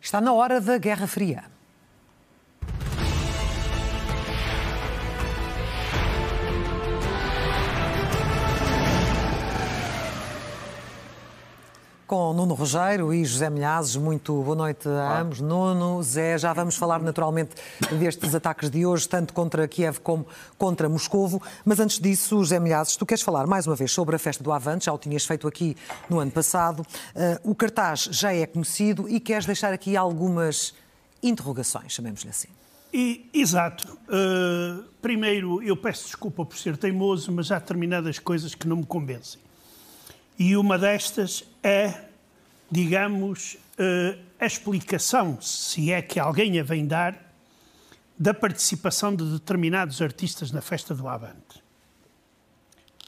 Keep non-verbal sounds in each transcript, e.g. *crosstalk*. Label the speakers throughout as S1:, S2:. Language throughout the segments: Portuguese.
S1: Está na hora da Guerra Fria. Com Nuno Rogério e José Milhazes. Muito boa noite a ambos. Nuno, Zé, já vamos falar naturalmente destes ataques de hoje, tanto contra Kiev como contra Moscovo. Mas antes disso, José Milhazes, tu queres falar mais uma vez sobre a festa do Avante, já o tinhas feito aqui no ano passado. Uh, o cartaz já é conhecido e queres deixar aqui algumas interrogações, chamemos-lhe assim.
S2: E, exato. Uh, primeiro, eu peço desculpa por ser teimoso, mas há determinadas coisas que não me convencem. E uma destas é, digamos, eh, a explicação, se é que alguém a vem dar, da participação de determinados artistas na festa do Avante.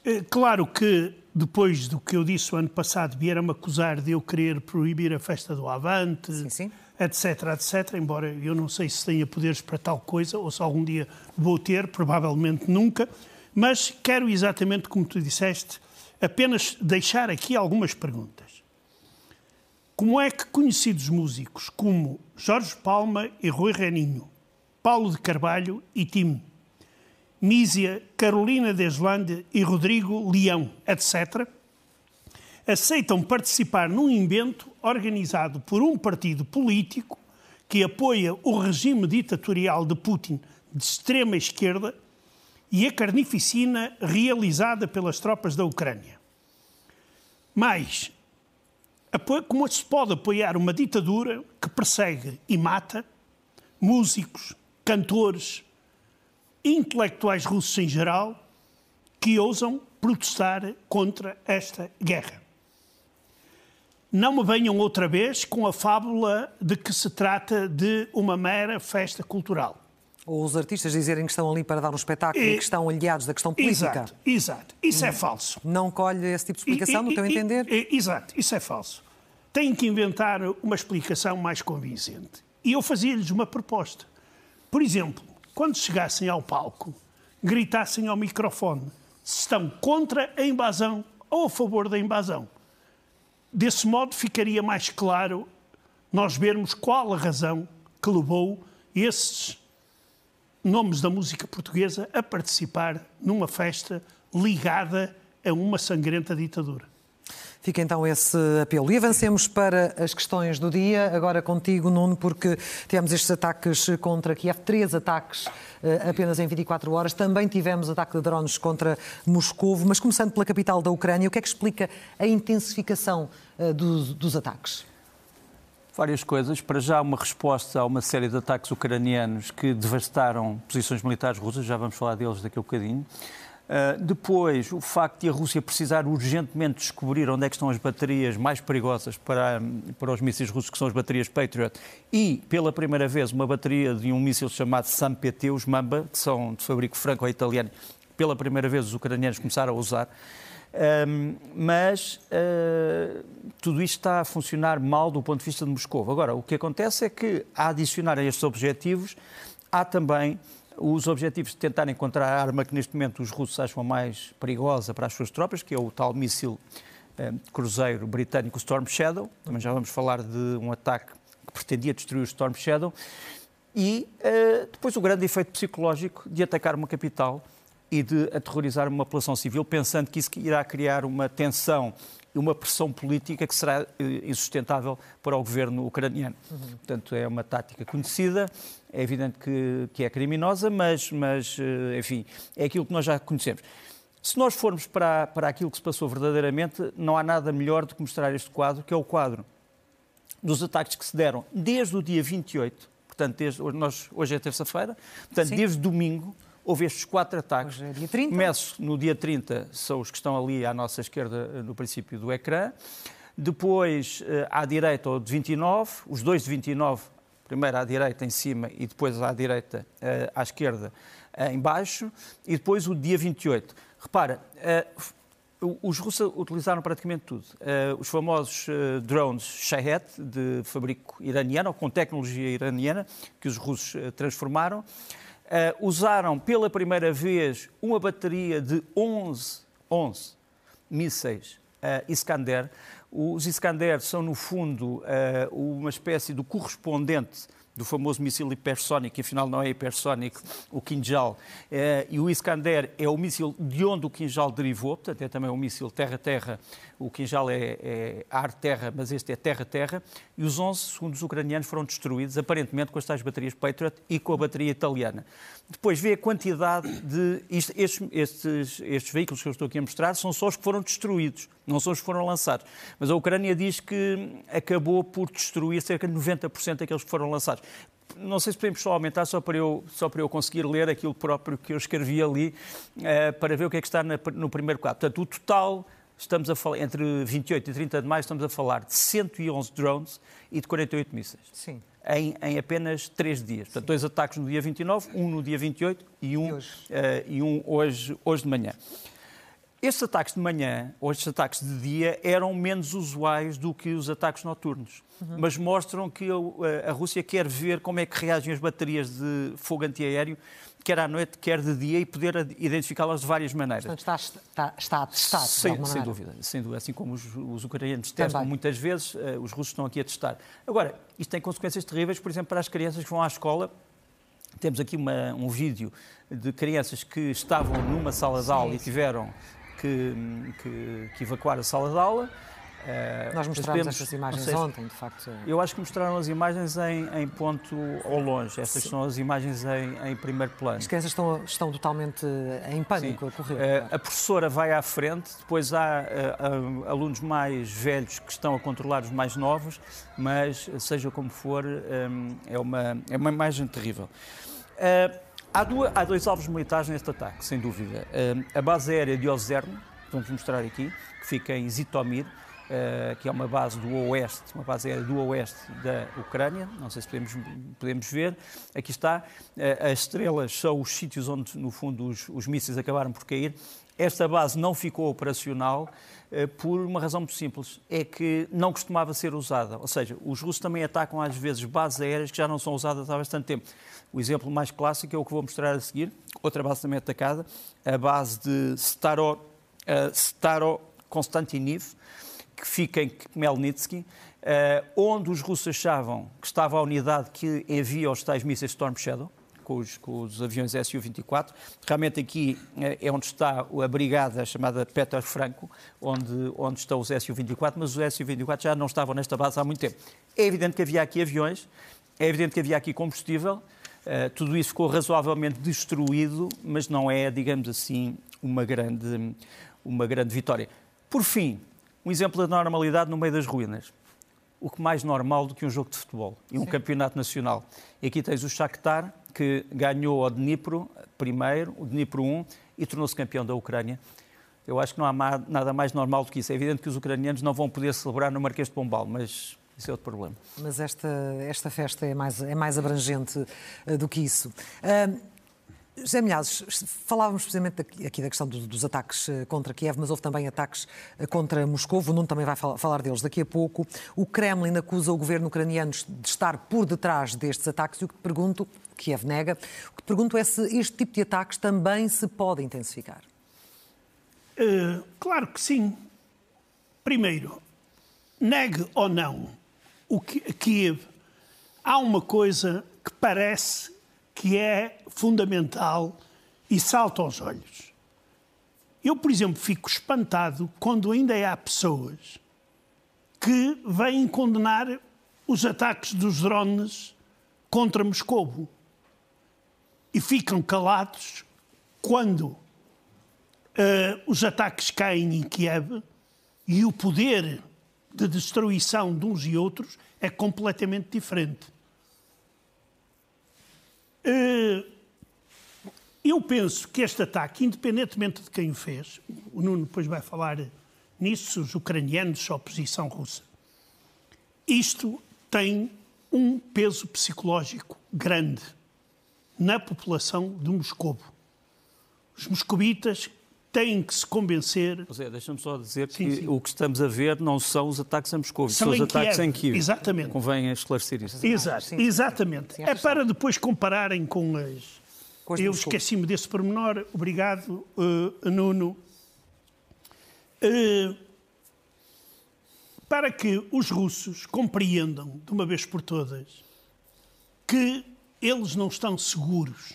S2: Eh, claro que depois do que eu disse o ano passado, vieram-me acusar de eu querer proibir a festa do Avante, sim, sim. etc, etc, embora eu não sei se tenha poderes para tal coisa ou se algum dia vou ter, provavelmente nunca, mas quero exatamente como tu disseste, apenas deixar aqui algumas perguntas. Como é que conhecidos músicos como Jorge Palma e Rui Reninho, Paulo de Carvalho e Tim, Mísia, Carolina Deslande e Rodrigo Leão, etc., aceitam participar num invento organizado por um partido político que apoia o regime ditatorial de Putin de extrema esquerda e a carnificina realizada pelas tropas da Ucrânia. Mas, como se pode apoiar uma ditadura que persegue e mata músicos, cantores, intelectuais russos em geral, que ousam protestar contra esta guerra? Não me venham outra vez com a fábula de que se trata de uma mera festa cultural.
S1: Ou os artistas dizerem que estão ali para dar um espetáculo e, e que estão aliados da questão política.
S2: Exato, exato. Isso é hum. falso.
S1: Não colhe esse tipo de explicação, e, no teu entender?
S2: exato, isso é falso. Têm que inventar uma explicação mais convincente. E eu fazia-lhes uma proposta. Por exemplo, quando chegassem ao palco, gritassem ao microfone se estão contra a invasão ou a favor da invasão. Desse modo ficaria mais claro nós vermos qual a razão que levou esses nomes da música portuguesa a participar numa festa ligada a uma sangrenta ditadura.
S1: Fica então esse apelo. E avancemos para as questões do dia, agora contigo, Nuno, porque tivemos estes ataques contra Kiev, três ataques eh, apenas em 24 horas. Também tivemos ataque de drones contra Moscou, mas começando pela capital da Ucrânia, o que é que explica a intensificação eh, dos, dos ataques?
S3: Várias coisas. Para já, uma resposta a uma série de ataques ucranianos que devastaram posições militares russas, já vamos falar deles daqui a um bocadinho. Uh, depois, o facto de a Rússia precisar urgentemente descobrir onde é que estão as baterias mais perigosas para, para os mísseis russos, que são as baterias Patriot, e, pela primeira vez, uma bateria de um míssil chamado SAM-PT, os Mamba, que são de fabrico franco-italiano, pela primeira vez os ucranianos começaram a usar. Um, mas uh, tudo isto está a funcionar mal do ponto de vista de Moscou. Agora, o que acontece é que, a adicionar a estes objetivos, há também os objetivos de tentar encontrar a arma que neste momento os russos acham mais perigosa para as suas tropas, que é o tal míssil uh, cruzeiro britânico Storm Shadow. Também já vamos falar de um ataque que pretendia destruir o Storm Shadow. E uh, depois o grande efeito psicológico de atacar uma capital e de aterrorizar uma população civil, pensando que isso irá criar uma tensão e uma pressão política que será eh, insustentável para o governo ucraniano. Uhum. Portanto, é uma tática conhecida, é evidente que, que é criminosa, mas, mas, eh, enfim, é aquilo que nós já conhecemos. Se nós formos para, para aquilo que se passou verdadeiramente, não há nada melhor do que mostrar este quadro, que é o quadro dos ataques que se deram desde o dia 28, portanto, desde, nós, hoje é terça-feira, portanto, Sim. desde domingo, houve estes quatro ataques.
S1: Hoje é dia 30.
S3: Começo no dia 30, são os que estão ali à nossa esquerda, eh, no princípio do ecrã. Depois, eh, à direita, o de 29, os dois de 29, primeiro à direita em cima e depois à direita, eh, à esquerda, em baixo. E depois o dia 28. Repara, os russos utilizaram praticamente tudo. os famosos drones Shahed, de fabrico iraniano, ou com tecnologia iraniana, que os russos transformaram. Uh, usaram pela primeira vez uma bateria de 11, 11 mísseis uh, Iskander, Os Iskander são, no fundo, uma espécie do correspondente do famoso míssil hipersónico, que afinal não é hipersónico, o Kinjal. Eh, e o Iskander é o míssil de onde o Kinjal derivou, portanto é também um míssil terra-terra. O Kinjal é, é ar-terra, mas este é terra-terra. E os 11, segundo os ucranianos, foram destruídos, aparentemente com as tais baterias Patriot e com a bateria italiana. Depois vê a quantidade de. estes, estes, estes veículos que eu estou aqui a mostrar são só os que foram destruídos, não são os que foram lançados. Mas a Ucrânia diz que acabou por destruir cerca de 90% daqueles que foram lançados não sei se podemos só aumentar, só para eu, só para eu conseguir ler aquilo próprio que eu escrevi ali, uh, para ver o que é que está no primeiro quadro. Portanto, o total, estamos a falar, entre 28 e 30 de maio, estamos a falar de 111 drones e de 48 mísseis.
S1: Sim.
S3: Em, em, apenas três dias. Portanto, dois ataques no dia 29, um no dia 28 e um, e hoje, uh, e um hoje, hoje de manhã. Estes ataques de manhã, ou estes ataques de dia, eram menos usuais do que os ataques noturnos. Uhum. Mas mostram que a, a, Rússia quer ver como é que reagem as baterias de fogo antiaéreo, quer à noite, quer de dia, e poder identificá-las de várias maneiras.
S1: Portanto, está, está, está a testar,
S3: sem, sem dúvida, sem dúvida. Assim como os, os ucranianos testam Também. muitas vezes, uh, os russos estão aqui a testar. Agora, isto tem consequências terríveis, por exemplo, para as crianças que vão à escola temos aqui uma, um vídeo de crianças que estavam numa sala de aula sim, e tiveram que, que, que evacuar a sala de aula.
S1: Uh, Nós mostramos estas imagens seja, ontem, de facto.
S3: Eu acho que mostraram as imagens em, em ponto ao longe. Estas Sim. são as imagens em, em, primeiro plano.
S1: As crianças estão, estão totalmente em pânico Sim. a correr.
S3: Uh, a professora vai à frente, depois há uh, alunos mais velhos que estão a controlar os mais novos, mas seja como for, é, uma, é uma imagem terrível. Há, duas, há, dois alvos militares neste ataque, sem dúvida. a base aérea de Ozerno, vamos mostrar aqui, que fica em Zitomir, Uh, que é uma base do oeste, uma base aérea do oeste da Ucrânia, não sei se podemos, podemos ver. Aqui está, uh, as estrelas são os sítios onde, no fundo, os, os mísseis acabaram por cair. Esta base não ficou operacional uh, por uma razão muito simples, é que não costumava ser usada. Ou seja, os russos também atacam às vezes bases aéreas que já não são usadas há bastante tempo. O exemplo mais clássico é o que vou mostrar a seguir, outra base também atacada, a base de Staro, Staro Konstantiniv, que fica em Khmelnytsky, eh, onde os russos achavam que estava a unidade que envia os tais mísseis Storm Shadow, com os, com os, aviões Su-24. Realmente aqui eh, é onde está a brigada chamada Peter Franco, onde, onde estão os Su-24, mas os Su-24 já não estavam nesta base há muito tempo. É evidente que havia aqui aviões, é evidente que havia aqui combustível, uh, tudo isso ficou razoavelmente destruído, mas não é, digamos assim, uma grande, uma grande vitória. Por fim, um exemplo da normalidade no meio das ruínas. O que mais normal do que um jogo de futebol e um Sim. campeonato nacional. E aqui tens o Shakhtar, que ganhou o Dnipro primeiro, o Dnipro 1, e tornou-se campeão da Ucrânia. Eu acho que não há nada mais normal do que isso. É evidente que os ucranianos não vão poder celebrar no Marquês de Pombal, mas isso é outro problema.
S1: Mas esta, esta festa é mais, é mais abrangente uh, do que isso. Uh, José Milhazes, falávamos precisamente aqui da questão dos ataques eh, contra Kiev, mas houve também ataques eh, contra Moscou. O Nuno também vai falar deles daqui a pouco. O Kremlin acusa o governo ucraniano de estar por detrás destes ataques e o que te pergunto, Kiev nega, o que te pergunto é se este tipo de ataques também se pode intensificar.
S2: Uh, claro que sim. Primeiro, negue ou não o Kiev, há uma coisa que parece que é fundamental e salta aos olhos. Eu, por exemplo, fico espantado quando ainda há pessoas que vêm condenar os ataques dos drones contra Moscou e ficam calados quando uh, os ataques caem em Kiev e o poder de destruição de uns e outros é completamente diferente. Uh, eu penso que este ataque, independentemente de quem o fez, o Nuno depois vai falar nisso, os ucranianos, a oposição russa, isto tem um peso psicológico grande na população de Moscou. Os moscovitas têm que se convencer.
S3: José, deixa-me só dizer sim, que sim. o que estamos a ver não são os ataques a Moscou, são, são os ataques Kiev. em Kiev.
S2: Exatamente.
S3: Convém esclarecer isso.
S2: Exato, sim, exatamente. é para depois compararem com as. Com as Eu esqueci-me desse pormenor. Obrigado, uh, Nuno. Uh, para que os russos compreendam, de uma vez por todas, que eles não estão seguros,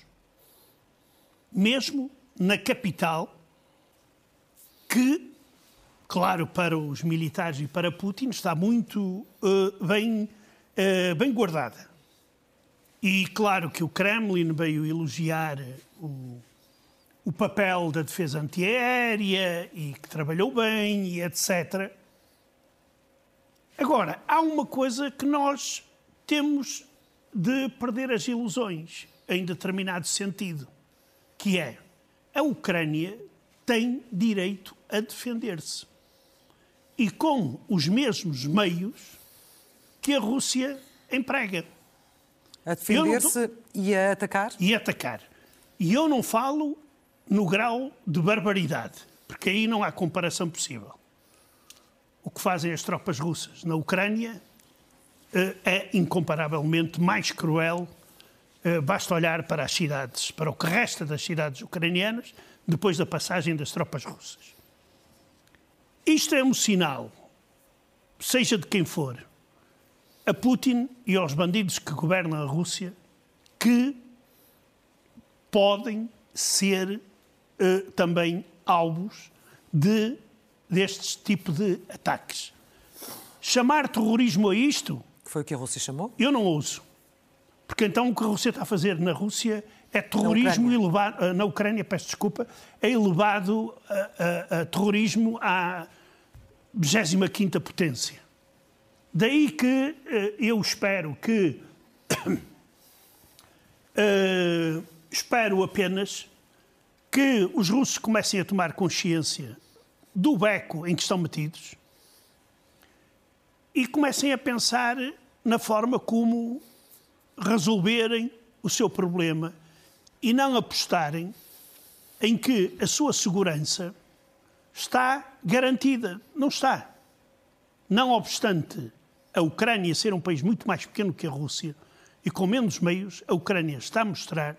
S2: mesmo na capital, que, claro, para os militares e para Putin está muito uh, bem, uh, bem guardada. E claro que o Kremlin veio elogiar o, o papel da defesa antiaérea e que trabalhou bem e etc. Agora, há uma coisa que nós temos de perder as ilusões em determinado sentido, que é a Ucrânia tem direito a defender-se. E com os mesmos meios que a Rússia emprega.
S1: A defender-se e a atacar?
S2: E atacar. E eu não falo no grau de barbaridade, porque aí não há comparação possível o que fazem as tropas russas na Ucrânia eh, é incomparavelmente mais cruel. Eh, basta olhar para as cidades, para o que resta das cidades ucranianas, depois da passagem das tropas russas. Isto é um sinal, seja de quem for, a Putin e aos bandidos que governam a Rússia, que podem ser eh, também alvos de deste tipo de ataques. Chamar terrorismo a isto.
S1: Foi o que a Rússia chamou?
S2: Eu não ouço. Porque então o que a Rússia está a fazer na Rússia é terrorismo na elevado, na Ucrânia peço desculpa, é elevado a, a, a terrorismo à 25 potência. Daí que uh, eu espero que. uh, *coughs* espero apenas que os russos comecem a tomar consciência do beco em que estão metidos e comecem a pensar na forma como resolverem o seu problema e não apostarem em que a sua segurança está garantida. Não está. Não obstante a Ucrânia ser um país muito mais pequeno que a Rússia e com menos meios, a Ucrânia está a mostrar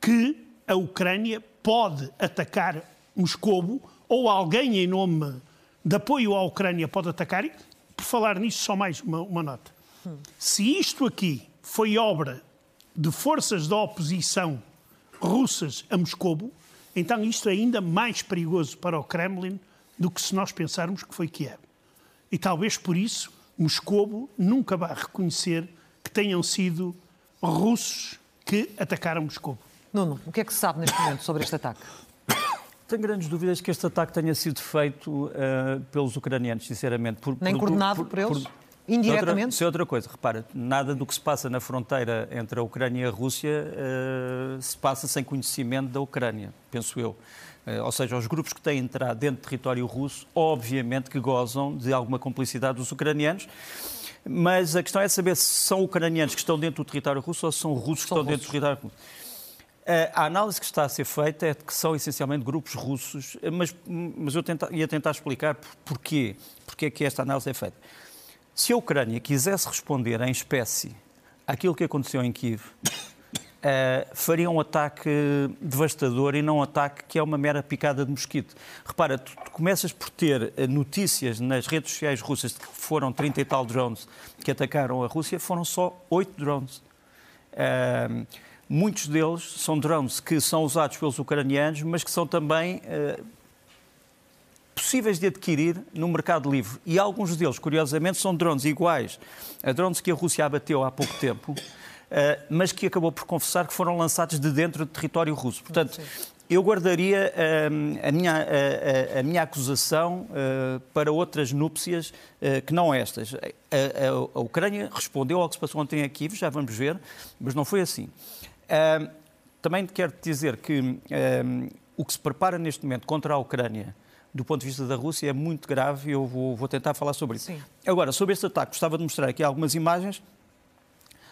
S2: que a Ucrânia pode atacar Moscovo ou alguém em nome de apoio à Ucrânia pode atacar. E, por falar nisso, só mais uma, uma nota. Se isto aqui foi obra de forças da oposição russas a Moscou, então isto é ainda mais perigoso para o Kremlin do que se nós pensarmos que foi Kiev. E talvez por isso Moscou nunca vá reconhecer que tenham sido russos que atacaram Moscou.
S1: Nuno, o que é que se sabe neste momento sobre este ataque?
S3: Tenho grandes dúvidas que este ataque tenha sido feito uh, pelos ucranianos, sinceramente.
S1: Por, Nem por, coordenado por, por eles? Por, Indiretamente?
S3: Isso é outra coisa. Repara, nada do que se passa na fronteira entre a Ucrânia e a Rússia uh, se passa sem conhecimento da Ucrânia, penso eu. Uh, ou seja, os grupos que têm entrado dentro do território russo, obviamente que gozam de alguma complicidade dos ucranianos. Mas a questão é saber se são ucranianos que estão dentro do território russo ou se são russos que são estão russos. dentro do território russo. A análise que está a ser feita é de que são essencialmente grupos russos, mas, mas eu tenta, ia tentar explicar porquê, porque é que esta análise é feita. Se a Ucrânia quisesse responder em espécie àquilo que aconteceu em Kiev, uh, faria um ataque devastador e não um ataque que é uma mera picada de mosquito. Repara, tu, tu começas por ter eh, notícias nas redes sociais russas de que foram 30 e tal drones que atacaram a Rússia, foram só 8 drones. Uh, Muitos deles são drones que são usados pelos ucranianos, mas que são também uh, possíveis de adquirir no mercado livre. E alguns deles, curiosamente, são drones iguais a drones que a Rússia abateu há pouco tempo, uh, mas que acabou por confessar que foram lançados de dentro do território russo. Portanto, eu guardaria uh, a, minha, a, a, minha acusação para outras núpcias que não estas. A, a, Ucrânia respondeu ao que se passou ontem aqui, já vamos ver, mas não foi assim também quero dizer que o que se prepara neste momento contra a Ucrânia, do ponto de vista da Rússia, é muito grave e eu vou, vou tentar falar sobre isso. Sim. Agora, sobre este ataque, gostava de mostrar aqui algumas imagens.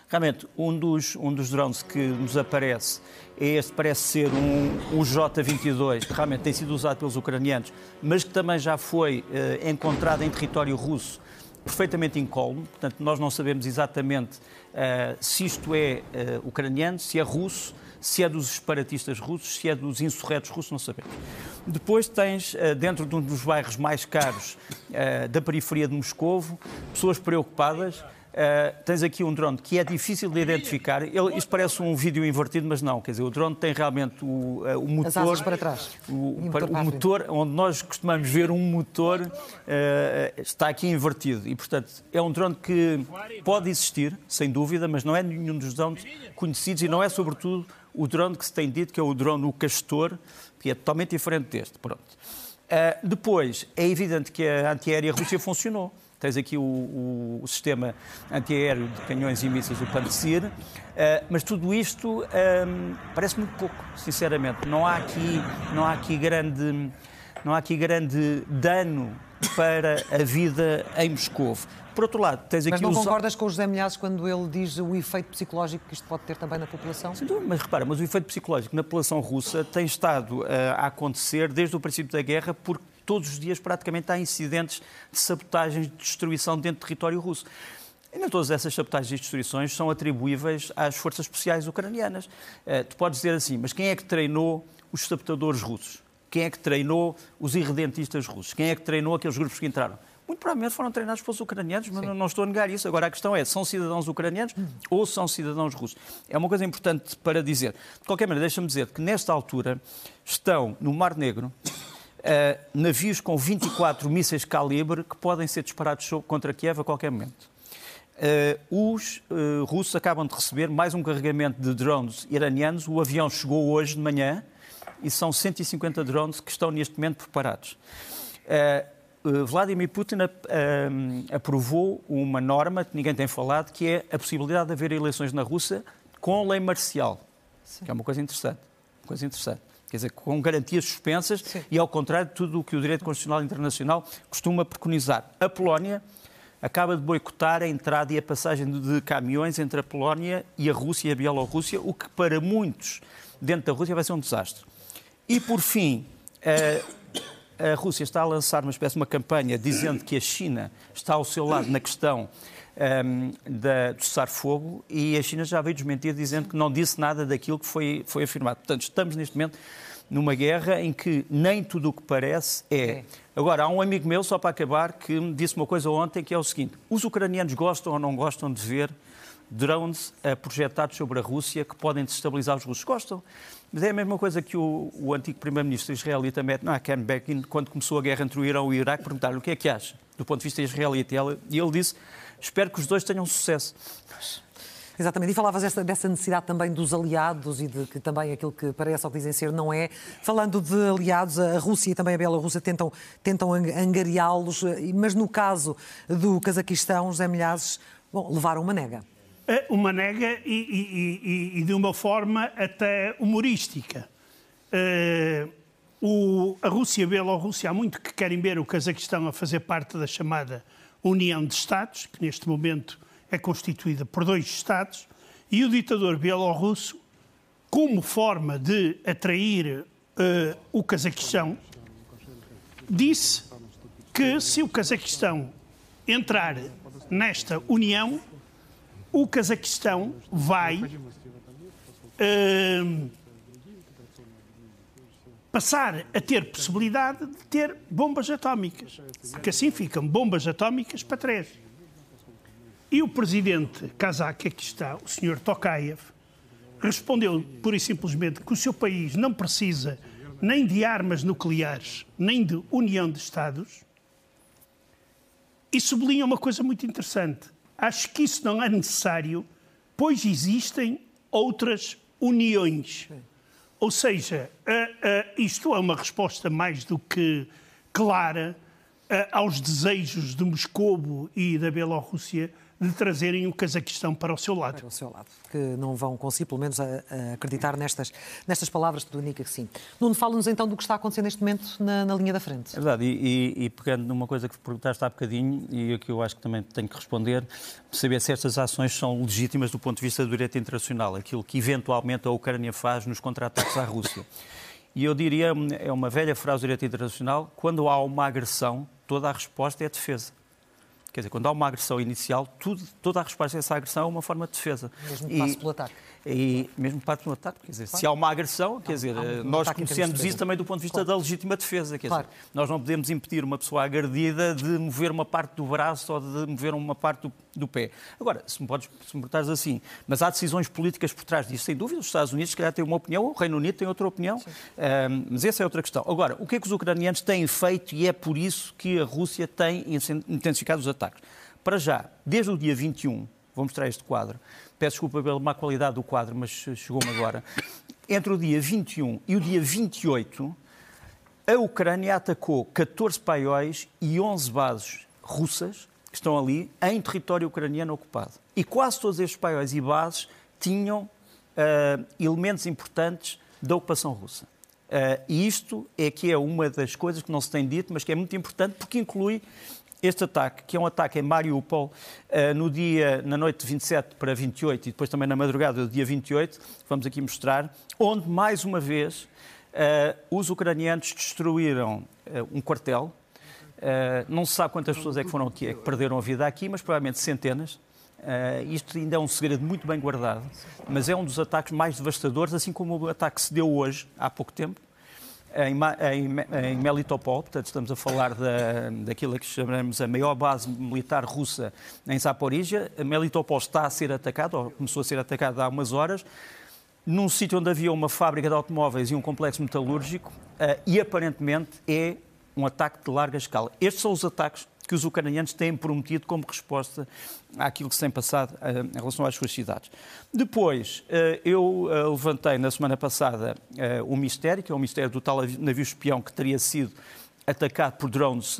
S3: Realmente, um dos, um dos drones que nos aparece é este, parece ser um, um J-22, que realmente tem sido usado pelos ucranianos, mas que também já foi uh, encontrado em território russo perfeitamente incólume, portanto, nós não sabemos exatamente uh, se isto é uh, ucraniano, se é russo, se é dos separatistas russos, se é dos insurretos russos, não sabemos. Depois tens, uh, dentro de um dos bairros mais caros da periferia de Moscovo, pessoas preocupadas Uh, tens aqui um drone que é difícil de identificar. Ele, isto parece um vídeo invertido, mas não. Quer dizer, o drone tem realmente o, uh, o motor. As
S1: asas para trás.
S3: O, para, o motor, onde nós costumamos ver um motor, uh, está aqui invertido. E, portanto, é um drone que pode existir, sem dúvida, mas não é nenhum dos drones conhecidos e não é, sobretudo, o drone que se tem dito que é o drone o Castor, que é totalmente diferente deste. Pronto. depois, é evidente que a antiaérea Rússia funcionou. Tens aqui o, o, o sistema antiaéreo de canhões e mísseis, o Pantsir, uh, mas tudo isto ehm, parece muito pouco, sinceramente. Não há aqui, não há aqui grande, não há aqui grande dano para a vida em Moscou. Por outro lado, tens aqui
S1: Mas não
S3: os...
S1: concordas com o José Milhazes quando ele diz o efeito psicológico que isto pode ter também na população?
S3: Sim, mas repara, mas o efeito psicológico na população russa tem estado uh, a acontecer desde o princípio da guerra porque todos os dias praticamente há incidentes de sabotagens, de destruição dentro do território russo. E nem todas essas sabotagens e destruições são atribuíveis às forças especiais ucranianas. Uh, tu podes dizer assim, mas quem é que treinou os sabotadores russos? Quem é que treinou os irredentistas russos? Quem é que treinou aqueles grupos que entraram? Muito provavelmente foram treinados pelos ucranianos, mas Sim. não estou a negar isso. Agora a questão é, são cidadãos ucranianos ou são cidadãos russos? É uma coisa importante para dizer. De qualquer maneira, deixa-me dizer que nesta altura estão no Mar Negro uh, navios com 24 mísseis calibre que podem ser disparados contra Kiev a qualquer momento. Uh, os uh, russos acabam de receber mais um carregamento de drones iranianos. O avião chegou hoje de manhã e são 150 drones que estão neste momento preparados. Uh, Vladimir Putin aprovou uma norma que ninguém tem falado, que é a possibilidade de haver eleições na Rússia com lei marcial, Sim. que é uma coisa interessante. Uma coisa interessante quer dizer, com garantias suspensas Sim. e ao contrário de tudo o que o direito constitucional internacional costuma preconizar. A Polónia acaba de boicotar a entrada e a passagem de caminhões entre a Polónia e a Rússia e a Bielorrússia, o que para muitos dentro da Rússia vai ser um desastre. E por fim, a, a Rússia está a lançar uma espécie de uma campanha dizendo que a China está ao seu lado na questão um, da, do cessar-fogo e a China já veio desmentir dizendo que não disse nada daquilo que foi, foi afirmado. Portanto, estamos neste momento numa guerra em que nem tudo o que parece é. Agora, há um amigo meu, só para acabar, que me disse uma coisa ontem que é o seguinte: os ucranianos gostam ou não gostam de ver drones projetados sobre a Rússia que podem desestabilizar os russos? Gostam. Mas é a mesma coisa que o, o antigo primeiro-ministro israelita Metnaah Ken Begin, quando começou a guerra entre o Irão e o Iraque, perguntaram o que é que acha do ponto de vista israelita. E ele disse Espero que os dois tenham sucesso.
S1: Exatamente, e falavas dessa necessidade também dos aliados e de que também aquilo que parece ou que dizem ser não é. Falando de aliados, a Rússia e também a Bielorrússia tentam, tentam angariá-los, mas no caso do Cazaquistão, José Milhazes, bom, levaram uma nega.
S2: É, uma nega e, e, e, e de uma forma até humorística. Uh, o, a Rússia e a Bielorrússia há muito que querem ver o Cazaquistão a fazer parte da chamada União de Estados, que neste momento é constituída por dois Estados, e o ditador bielorrusso, como forma de atrair uh, o Cazaquistão, disse que se o Cazaquistão entrar nesta União, o Cazaquistão vai uh, passar a ter possibilidade de ter bombas atómicas, porque assim ficam bombas atómicas para três. E o presidente kazakh, aqui está, o senhor Tokayev, respondeu pura e simplesmente que o seu país não precisa nem de armas nucleares, nem de união de Estados, e sublinha uma coisa muito interessante. Acho que isso não é necessário, pois existem outras uniões. Ou seja, isto é uma resposta mais do que clara aos desejos de Moscovo e da Bielorrússia de trazerem o Cazaquistão para o seu lado.
S1: Para o seu lado, que não vão conseguir, pelo menos, a, a acreditar nestas, nestas palavras indica que sim. Nuno, fala-nos então do que está acontecendo neste momento na, na linha da frente.
S3: É verdade, e, e, e, pegando numa coisa que perguntaste há bocadinho, e que eu acho que também tenho que responder, saber se estas ações são legítimas do ponto de vista do direito internacional, aquilo que eventualmente a Ucrânia faz nos contra-ataques à Rússia. E eu diria, é uma velha frase do direito internacional, quando há uma agressão, toda a resposta é a defesa. Quer dizer, quando há uma agressão inicial, tudo, toda a resposta a essa agressão é uma forma de defesa.
S1: Mesmo que passe pelo ataque.
S3: E mesmo parte no ataque, quer dizer, claro. se há uma agressão, quer dizer, um nós conhecemos isso também do ponto de vista claro. da legítima defesa, quer claro. dizer, nós não podemos impedir uma pessoa agredida de mover uma parte do braço ou de mover uma parte do, do pé. Agora, se me podes se me portares assim, mas há decisões políticas por trás disso, sem dúvida, os Estados Unidos se calhar têm uma opinião, o Reino Unido tem outra opinião, um, mas essa é outra questão. Agora, o que é que os ucranianos têm feito e é por isso que a Rússia tem intensificado os ataques? Para já, desde o dia 21, vou mostrar este quadro, Peço desculpa pela má qualidade do quadro, mas chegou-me agora. Entre o dia 21 e o dia 28, a Ucrânia atacou 14 paióis e 11 bases russas que estão ali em território ucraniano ocupado. E quase todos estes paióis e bases tinham uh, elementos importantes da ocupação russa. Uh, e isto é que é uma das coisas que não se tem dito, mas que é muito importante porque inclui este ataque, que é um ataque em Mariupol, eh, no dia, na noite de 27 para 28 e depois também na madrugada do dia 28, vamos aqui mostrar, onde, mais uma vez, eh, os ucranianos destruíram eh, um quartel. Não se sabe quantas pessoas é que foram aqui, é que perderam a vida aqui, mas provavelmente centenas. isto ainda é um segredo muito bem guardado, mas é um dos ataques mais devastadores, assim como o ataque que se deu hoje, há pouco tempo, em, em, em Melitopol, portanto estamos a falar da, daquilo que chamamos a maior base militar russa em Zaporizhia. Melitopol está a ser atacado, ou começou a ser atacado há umas horas, num sítio onde havia uma fábrica de automóveis e um complexo metalúrgico, uh, e aparentemente é um ataque de larga escala. Estes são os ataques que os ucranianos têm prometido como resposta àquilo que se tem passado uh, em relação às suas cidades. Depois, uh, eu uh, levantei na semana passada o mistério, que é o mistério do tal navio espião que teria sido atacado por drones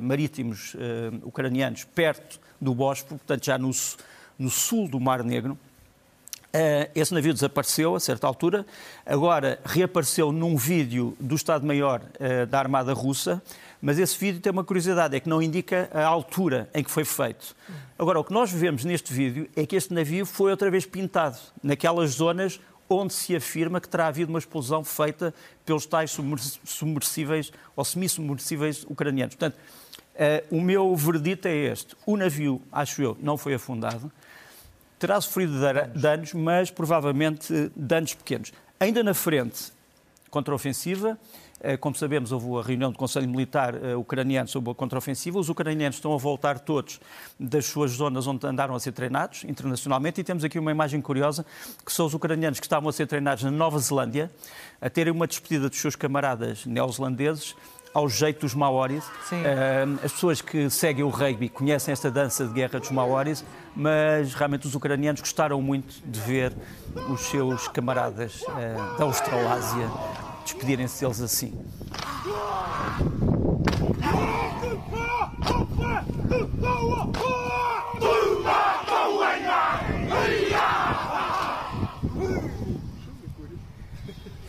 S3: marítimos ucranianos perto do Bósforo, portanto já no, no sul do Mar Negro. esse navio desapareceu a certa altura, agora reapareceu num vídeo do Estado-Maior da Armada Russa, mas esse vídeo tem uma curiosidade, é que não indica a altura em que foi feito. Agora, o que nós vemos neste vídeo é que este navio foi outra vez pintado, naquelas zonas onde se afirma que terá havido uma explosão feita pelos tais submersíveis ou semi-submersíveis ucranianos. Portanto, uh, o meu verdito é este. O navio, acho eu, não foi afundado, terá sofrido danos, mas provavelmente danos pequenos. Ainda na frente, contra-ofensiva, eh, como sabemos, houve a reunião do Conselho Militar eh, ucraniano sobre a contraofensiva. Os ucranianos estão a voltar todos das suas zonas onde andaram a ser treinados internacionalmente e temos aqui uma imagem curiosa, que são os ucranianos que estavam a ser treinados na Nova Zelândia, a terem uma despedida dos seus camaradas neozelandeses ao jeito dos maoris. Uh, as pessoas que seguem o rugby conhecem esta dança de guerra dos maoris, mas realmente os ucranianos gostaram muito de ver os seus camaradas uh, da Australásia despedirem-se deles assim.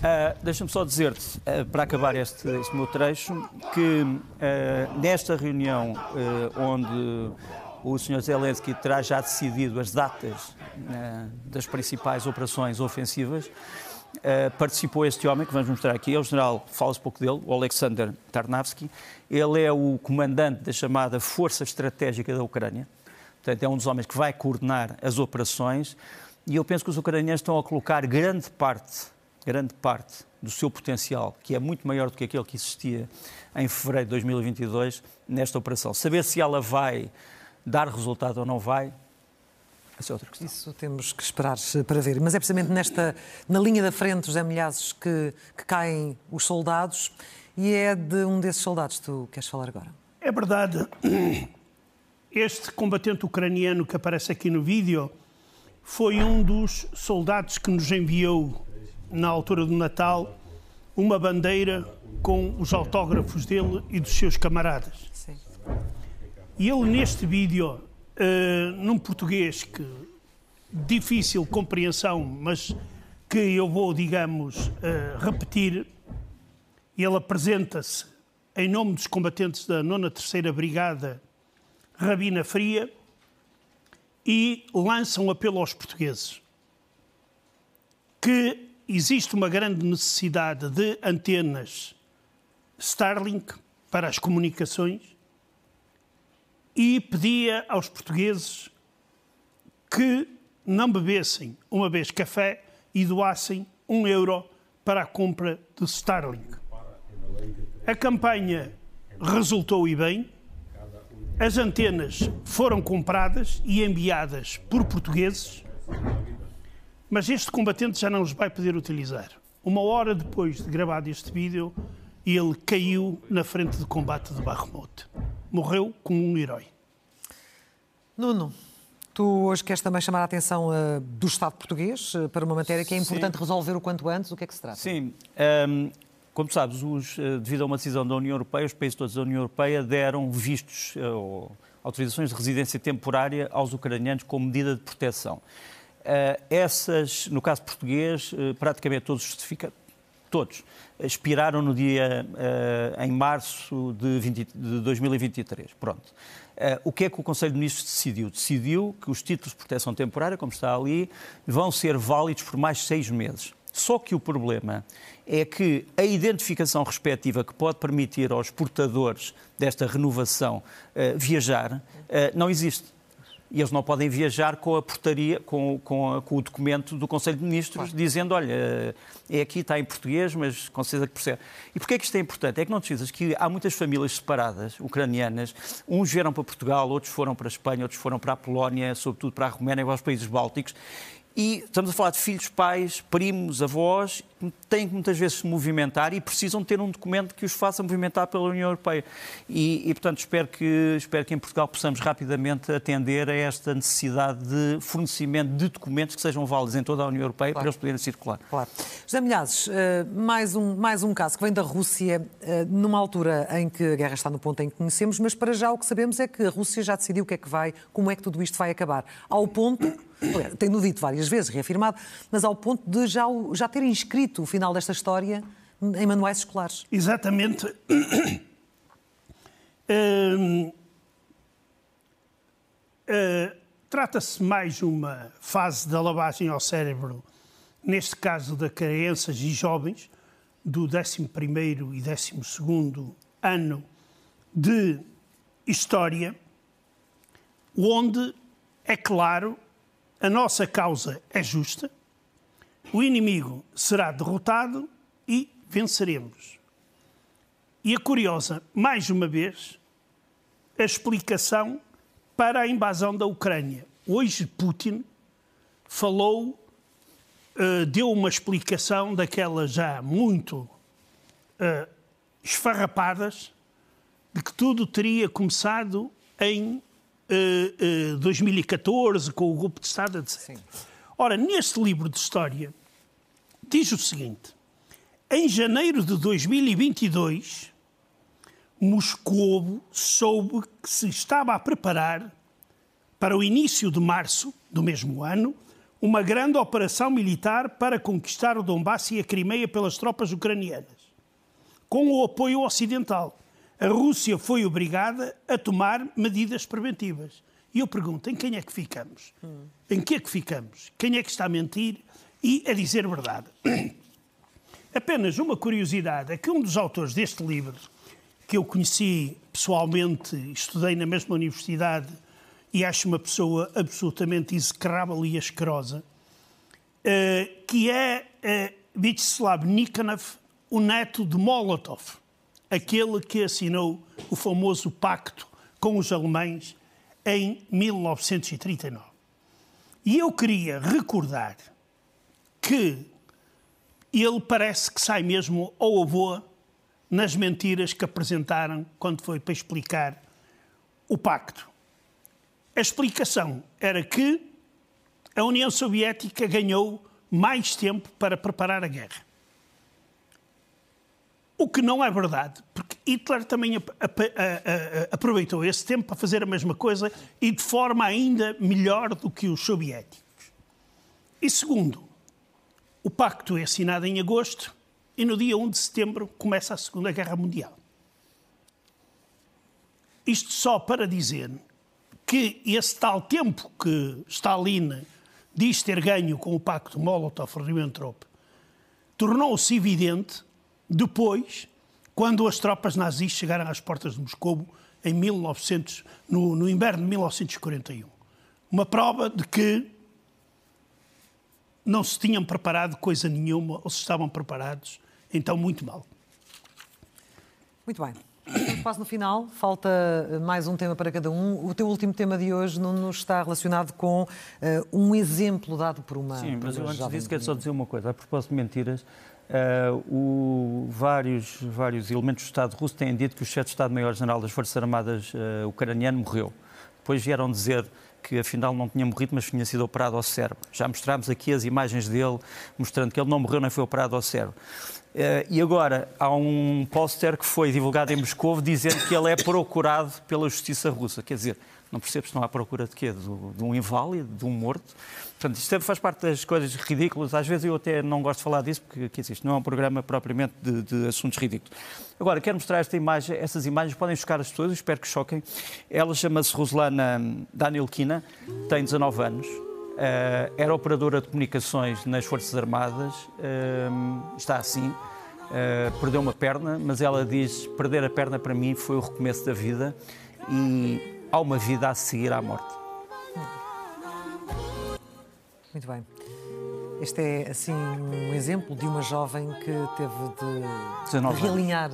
S3: Uh, Deixa-me só dizer-te, uh, para acabar este, este, meu trecho, que uh, nesta reunião onde o Sr. Zelensky terá já decidido as datas das principais operações ofensivas, Uh, participou este homem, que vamos mostrar aqui, é o general, fala-se pouco dele, o Alexander Tarnavsky. Ele é o comandante da chamada Força Estratégica da Ucrânia. Portanto, é um dos homens que vai coordenar as operações. E eu penso que os ucranianos estão a colocar grande parte, grande parte do seu potencial, que é muito maior do que aquele que existia em fevereiro de 2022, nesta operação. Saber se ela vai dar resultado ou não vai, essa é outra questão.
S1: Isso temos que esperar para ver. Mas é precisamente nesta, na linha da frente, José Milhazes, que, que caem os soldados e é de um desses soldados que tu queres falar agora.
S2: É verdade. Este combatente ucraniano que aparece aqui no vídeo foi um dos soldados que nos enviou, na altura do Natal, uma bandeira com os autógrafos dele e dos seus camaradas. Sim. E ele, neste vídeo, num português que difícil compreensão, mas que eu vou, digamos, uh, repetir. Ele apresenta-se em nome dos combatentes da 9 Terceira Brigada Rabina Fria e lança um apelo aos portugueses que existe uma grande necessidade de antenas Starlink para as comunicações e pedia aos portugueses que não bebessem uma vez café e doassem um euro para a compra do Starlink. A campanha resultou e bem. As antenas foram compradas e enviadas por portugueses, mas este combatente já não os vai poder utilizar. Uma hora depois de gravado este vídeo, ele caiu na frente de combate de Bakhmut. Morreu como um herói.
S1: Nuno, tu hoje queres também chamar a atenção uh, do Estado português uh, para uma matéria que é importante Sim. resolver o quanto antes. O que é que se trata?
S3: Sim. Um, como sabes, os, uh, devido a uma decisão da União Europeia, os países todos da União Europeia deram vistos ou autorizações de residência temporária aos ucranianos como medida de proteção. essas, no caso português, praticamente todos justificados todos, expiraram no dia, uh, em março de, 20, de 2023. Pronto. Uh, o que é que o Conselho de Ministros decidiu? Decidiu que os títulos de proteção temporária, como está ali, vão ser válidos por mais seis meses. Só que o problema é que a identificação respectiva que pode permitir aos portadores desta renovação uh, viajar uh, não existe e eles não podem viajar com a portaria, com, com, com o documento do Conselho de Ministros, claro. dizendo, olha, é aqui, está em português, mas com certeza que percebe. E porquê é que isto é importante? É que não te precisas que há muitas famílias separadas, ucranianas, uns vieram para Portugal, outros foram para a Espanha, outros foram para a Polónia, sobretudo para a Roménia e para os países bálticos, e estamos a falar de filhos, pais, primos, avós, têm que muitas vezes se movimentar e precisam ter um documento que os faça movimentar pela União Europeia. E, e, portanto, espero que, espero que em Portugal possamos rapidamente atender a esta necessidade de fornecimento de documentos que sejam válidos em toda a União Europeia claro. para eles poderem circular.
S1: Claro. José Milhazes, eh, mais um, mais um caso que vem da Rússia, eh, numa altura em que a guerra está no ponto em que conhecemos, mas para já o que sabemos é que a Rússia já decidiu o que é que vai, como é que tudo isto vai acabar. Ao ponto *coughs* tenho dito várias vezes, reafirmado, mas ao ponto de já, já ter inscrito o final desta história em manuais escolares.
S2: Exatamente. *coughs* Uh, Trata-se mais uma fase da lavagem ao cérebro, neste caso de crianças e jovens, do 11 e 12 ano de História, onde, é claro, a nossa causa é justa, o inimigo será derrotado e venceremos. E a curiosa, mais uma vez, a explicação para a invasão da Ucrânia. Hoje Putin falou, uh, deu uma explicação daquelas já muito uh, esfarrapadas de que tudo teria começado em 2014, com o golpe de Estado, etc. Sim. Ora, neste livro de história, diz o seguinte: em janeiro de 2022, Moscovo soube que se estava a preparar para o início de março do mesmo ano uma grande operação militar para conquistar o Donbass e a Crimeia pelas tropas ucranianas, com o apoio ocidental a Rússia foi obrigada a tomar medidas preventivas. E eu pergunto, em quem é que ficamos? Em que é que ficamos? Quem é que está a mentir e a dizer verdade? *clears throat* Apenas uma curiosidade é que um dos autores deste livro, que eu conheci pessoalmente, estudei na mesma universidade e acho uma pessoa absolutamente execrável e asquerosa, eh, que é eh, Vyacheslav Nikanov, o neto de Molotov aquele que assinou o famoso pacto com os alemães em 1939. E eu queria recordar que ele parece que sai mesmo ao avô nas mentiras que apresentaram quando foi para explicar o pacto. A explicação era que a União Soviética ganhou mais tempo para preparar a guerra. O que não é verdade, porque Hitler também aproveitou esse tempo para fazer a mesma coisa e de forma ainda melhor do que os soviéticos. E segundo, o pacto é assinado em agosto e no dia 1 de setembro começa a Segunda Guerra Mundial. Isto só para dizer que esse tal tempo que Stalin diz ter ganho com o pacto Molotov-Ribbentrop tornou-se evidente depois, quando as tropas nazis chegaram às portas de Moscou em 1900, no, no inverno de 1941. Uma prova de que não se tinham preparado coisa nenhuma ou se estavam preparados, então muito mal.
S1: Muito bem. Estamos quase no final, falta eh, mais um tema para cada um. O teu último tema de hoje não está relacionado com uh, um exemplo dado por uma.
S3: Sim,
S1: por
S3: mas eu antes disso quero só dizer uma coisa. A propósito de mentiras, uh, o, vários, vários elementos do Estado russo têm dito que o chefe de Estado-Maior-General das Forças Armadas uh, ucraniano morreu. Depois vieram dizer que afinal não tinha morrido, mas tinha sido operado ao cérebro. Já mostrámos aqui as imagens dele, mostrando que ele não morreu nem foi operado ao cérebro. Uh, e agora há um póster que foi divulgado em Moscou dizendo que ele é procurado pela justiça russa. Quer dizer, não percebo se estão à procura de quê? De, de um inválido, de um morto. Portanto, isto faz parte das coisas ridículas. Às vezes eu até não gosto de falar disso, porque aqui isto não é um programa propriamente de, de, assuntos ridículos. Agora, quero mostrar esta imagem. Essas imagens podem chocar as pessoas, espero que choquem. Ela chama-se Roslana Danilkina, tem 19 anos. Uh, era operadora de comunicações nas Forças Armadas, uh, está assim, uh, perdeu uma perna, mas ela diz: perder a perna para mim foi o recomeço da vida e há uma vida a seguir à morte.
S1: Muito bem. Este é, assim, um exemplo de uma jovem que teve de, de realinhar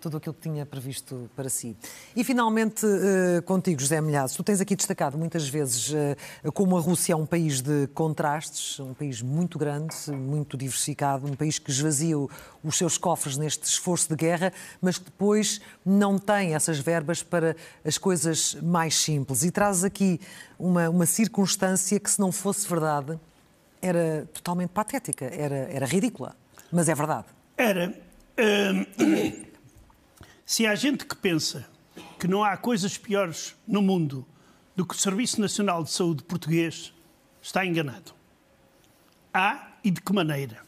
S1: tudo aquilo que tinha previsto para si. E finalmente, uh, contigo, José Milhazes, tu tens aqui destacado muitas vezes uh, como a Rússia é um país de contrastes, um país muito grande, muito diversificado, um país que esvazia os seus cofres neste esforço de guerra, mas que depois não tem essas verbas para as coisas mais simples. E traz aqui uma, uma circunstância que, se não fosse verdade, era totalmente patética, era, era ridícula. Mas é verdade.
S2: Era. Uh... Se há gente que pensa que não há coisas piores no mundo do que o Serviço Nacional de Saúde português, está enganado. Há e de que maneira?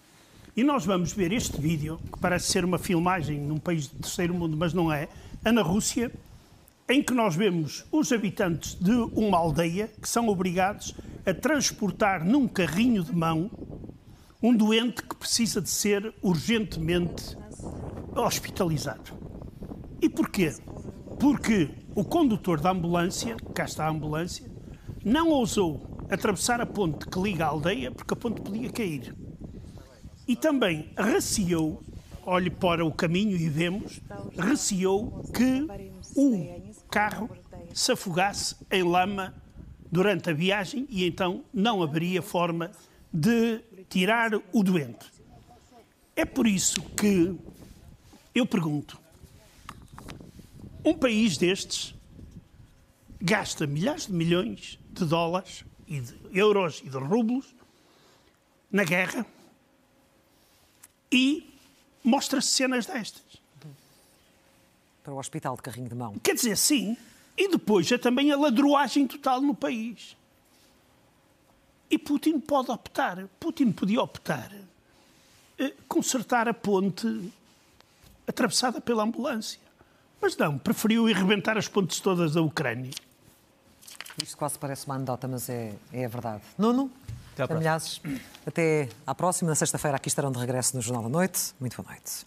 S2: E nós vamos ver este vídeo, que parece ser uma filmagem num país de terceiro mundo, mas não é, é na Rússia, em que nós vemos os habitantes de uma aldeia que são obrigados a transportar num carrinho de mão um doente que precisa de ser urgentemente hospitalizado. E porquê? Porque o condutor da ambulância, cá está a ambulância, não ousou atravessar a ponte que liga a aldeia porque a ponte podia cair. E também receou, olhe para o caminho e vemos, receou que o carro se afogasse em lama durante a viagem e então não haveria forma de tirar o doente. É por isso que eu pergunto: um país destes gasta milhares de milhões de dólares e de euros e de rublos na guerra e mostra cenas destas.
S1: Para o hospital de carrinho de mão.
S2: Quer dizer, sim. E depois é também a ladroagem total no país. E Putin pode optar, Putin podia optar, eh, consertar a ponte atravessada pela ambulância. Mas não, preferiu irrebentar as pontes todas da Ucrânia.
S1: Isto quase parece uma anedota, mas é, é verdade. Nuno, até, até à próxima. Na sexta-feira aqui estarão de regresso no Jornal da Noite. Muito boa noite.